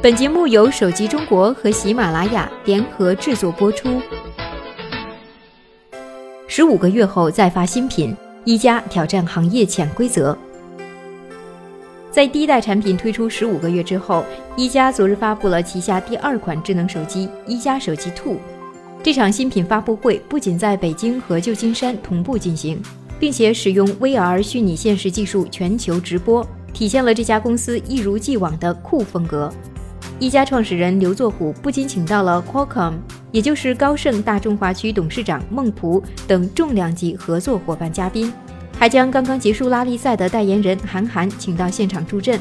本节目由手机中国和喜马拉雅联合制作播出。十五个月后再发新品，一加挑战行业潜规则。在第一代产品推出十五个月之后，一加昨日发布了旗下第二款智能手机一加手机 Two。这场新品发布会不仅在北京和旧金山同步进行，并且使用 VR 虚拟现实技术全球直播，体现了这家公司一如既往的酷风格。一加创始人刘作虎不仅请到了 Qualcomm，也就是高盛大中华区董事长孟璞等重量级合作伙伴嘉宾，还将刚刚结束拉力赛的代言人韩寒请到现场助阵。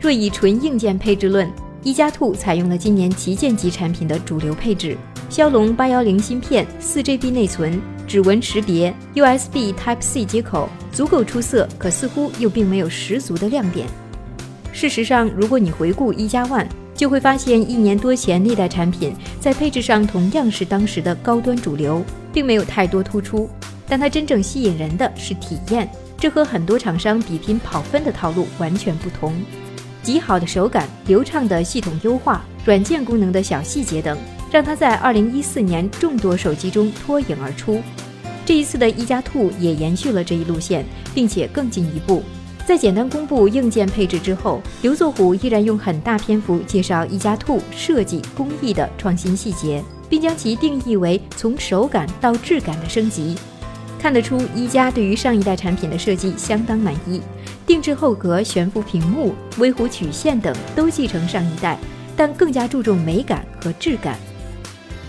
若以纯硬件配置论，一加 Two 采用了今年旗舰级产品的主流配置。骁龙八幺零芯片，四 GB 内存，指纹识别，USB Type C 接口，足够出色，可似乎又并没有十足的亮点。事实上，如果你回顾一加 One，就会发现一年多前那代产品在配置上同样是当时的高端主流，并没有太多突出。但它真正吸引人的是体验，这和很多厂商比拼跑分的套路完全不同。极好的手感、流畅的系统优化、软件功能的小细节等。让它在二零一四年众多手机中脱颖而出。这一次的一加 Two 也延续了这一路线，并且更进一步。在简单公布硬件配置之后，刘作虎依然用很大篇幅介绍一加 Two 设计工艺的创新细节，并将其定义为从手感到质感的升级。看得出，一加对于上一代产品的设计相当满意，定制后壳、悬浮屏幕、微弧曲线等都继承上一代，但更加注重美感和质感。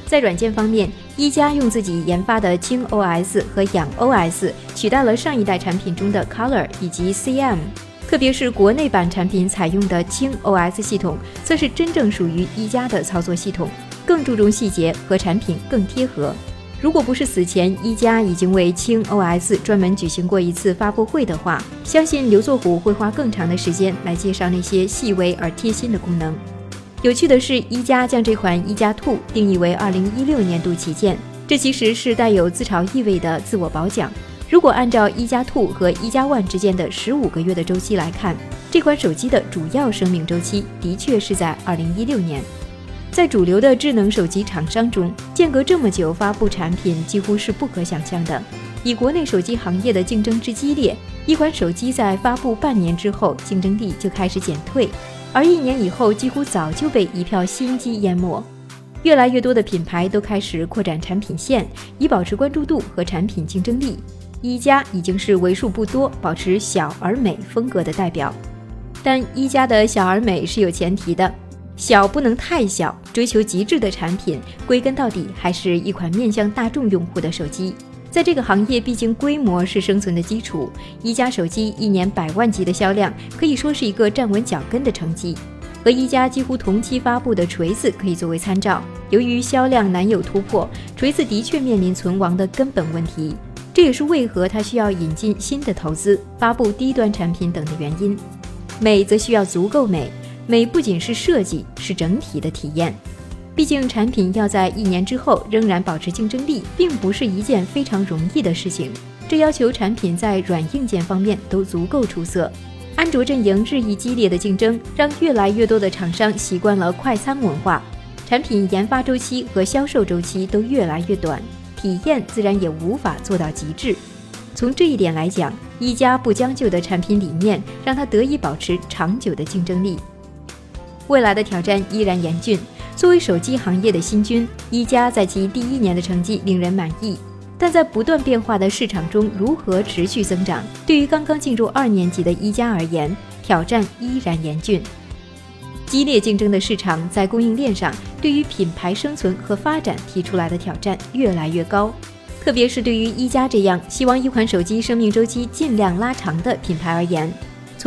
在软件方面，一加用自己研发的氢 OS 和氧 OS 取代了上一代产品中的 Color 以及 CM，特别是国内版产品采用的轻 OS 系统，则是真正属于一加的操作系统，更注重细节和产品更贴合。如果不是此前一加已经为轻 OS 专门举行过一次发布会的话，相信刘作虎会花更长的时间来介绍那些细微而贴心的功能。有趣的是，一加将这款一加 Two 定义为二零一六年度旗舰，这其实是带有自嘲意味的自我褒奖。如果按照一加 Two 和一加 One 之间的十五个月的周期来看，这款手机的主要生命周期的确是在二零一六年。在主流的智能手机厂商中，间隔这么久发布产品几乎是不可想象的。以国内手机行业的竞争之激烈，一款手机在发布半年之后，竞争力就开始减退。而一年以后，几乎早就被一票新机淹没。越来越多的品牌都开始扩展产品线，以保持关注度和产品竞争力。一加已经是为数不多保持小而美风格的代表。但一加的小而美是有前提的，小不能太小。追求极致的产品，归根到底还是一款面向大众用户的手机。在这个行业，毕竟规模是生存的基础。一加手机一年百万级的销量，可以说是一个站稳脚跟的成绩。和一加几乎同期发布的锤子可以作为参照。由于销量难有突破，锤子的确面临存亡的根本问题。这也是为何它需要引进新的投资、发布低端产品等的原因。美则需要足够美，美不仅是设计，是整体的体验。毕竟，产品要在一年之后仍然保持竞争力，并不是一件非常容易的事情。这要求产品在软硬件方面都足够出色。安卓阵营日益激烈的竞争，让越来越多的厂商习惯了快餐文化，产品研发周期和销售周期都越来越短，体验自然也无法做到极致。从这一点来讲，一加不将就的产品理念，让它得以保持长久的竞争力。未来的挑战依然严峻。作为手机行业的新军，一加在其第一年的成绩令人满意，但在不断变化的市场中如何持续增长，对于刚刚进入二年级的一加而言，挑战依然严峻。激烈竞争的市场在供应链上，对于品牌生存和发展提出来的挑战越来越高，特别是对于一加这样希望一款手机生命周期尽量拉长的品牌而言。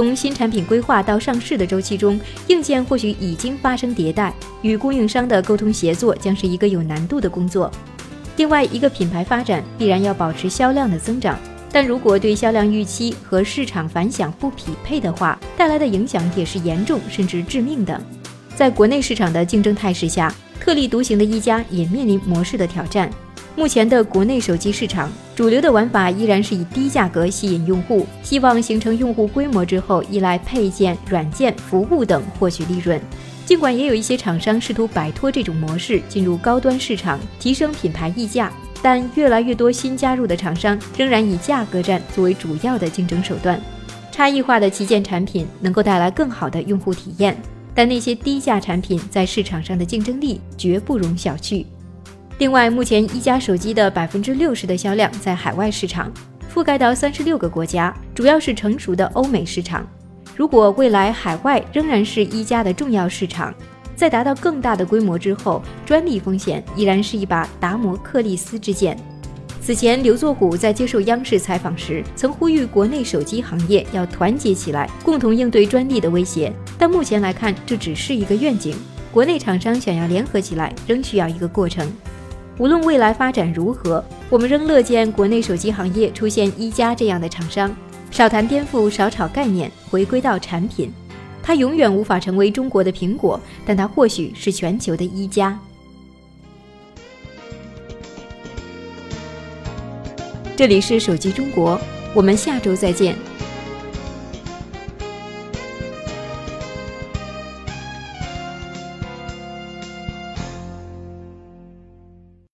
从新产品规划到上市的周期中，硬件或许已经发生迭代，与供应商的沟通协作将是一个有难度的工作。另外，一个品牌发展必然要保持销量的增长，但如果对销量预期和市场反响不匹配的话，带来的影响也是严重甚至致命的。在国内市场的竞争态势下，特立独行的一加也面临模式的挑战。目前的国内手机市场，主流的玩法依然是以低价格吸引用户，希望形成用户规模之后，依赖配件、软件、服务等获取利润。尽管也有一些厂商试图摆脱这种模式，进入高端市场，提升品牌溢价，但越来越多新加入的厂商仍然以价格战作为主要的竞争手段。差异化的旗舰产品能够带来更好的用户体验，但那些低价产品在市场上的竞争力绝不容小觑。另外，目前一加手机的百分之六十的销量在海外市场，覆盖到三十六个国家，主要是成熟的欧美市场。如果未来海外仍然是一加的重要市场，在达到更大的规模之后，专利风险依然是一把达摩克利斯之剑。此前，刘作虎在接受央视采访时曾呼吁国内手机行业要团结起来，共同应对专利的威胁。但目前来看，这只是一个愿景。国内厂商想要联合起来，仍需要一个过程。无论未来发展如何，我们仍乐见国内手机行业出现一加这样的厂商。少谈颠覆，少炒概念，回归到产品。它永远无法成为中国的苹果，但它或许是全球的一加。这里是手机中国，我们下周再见。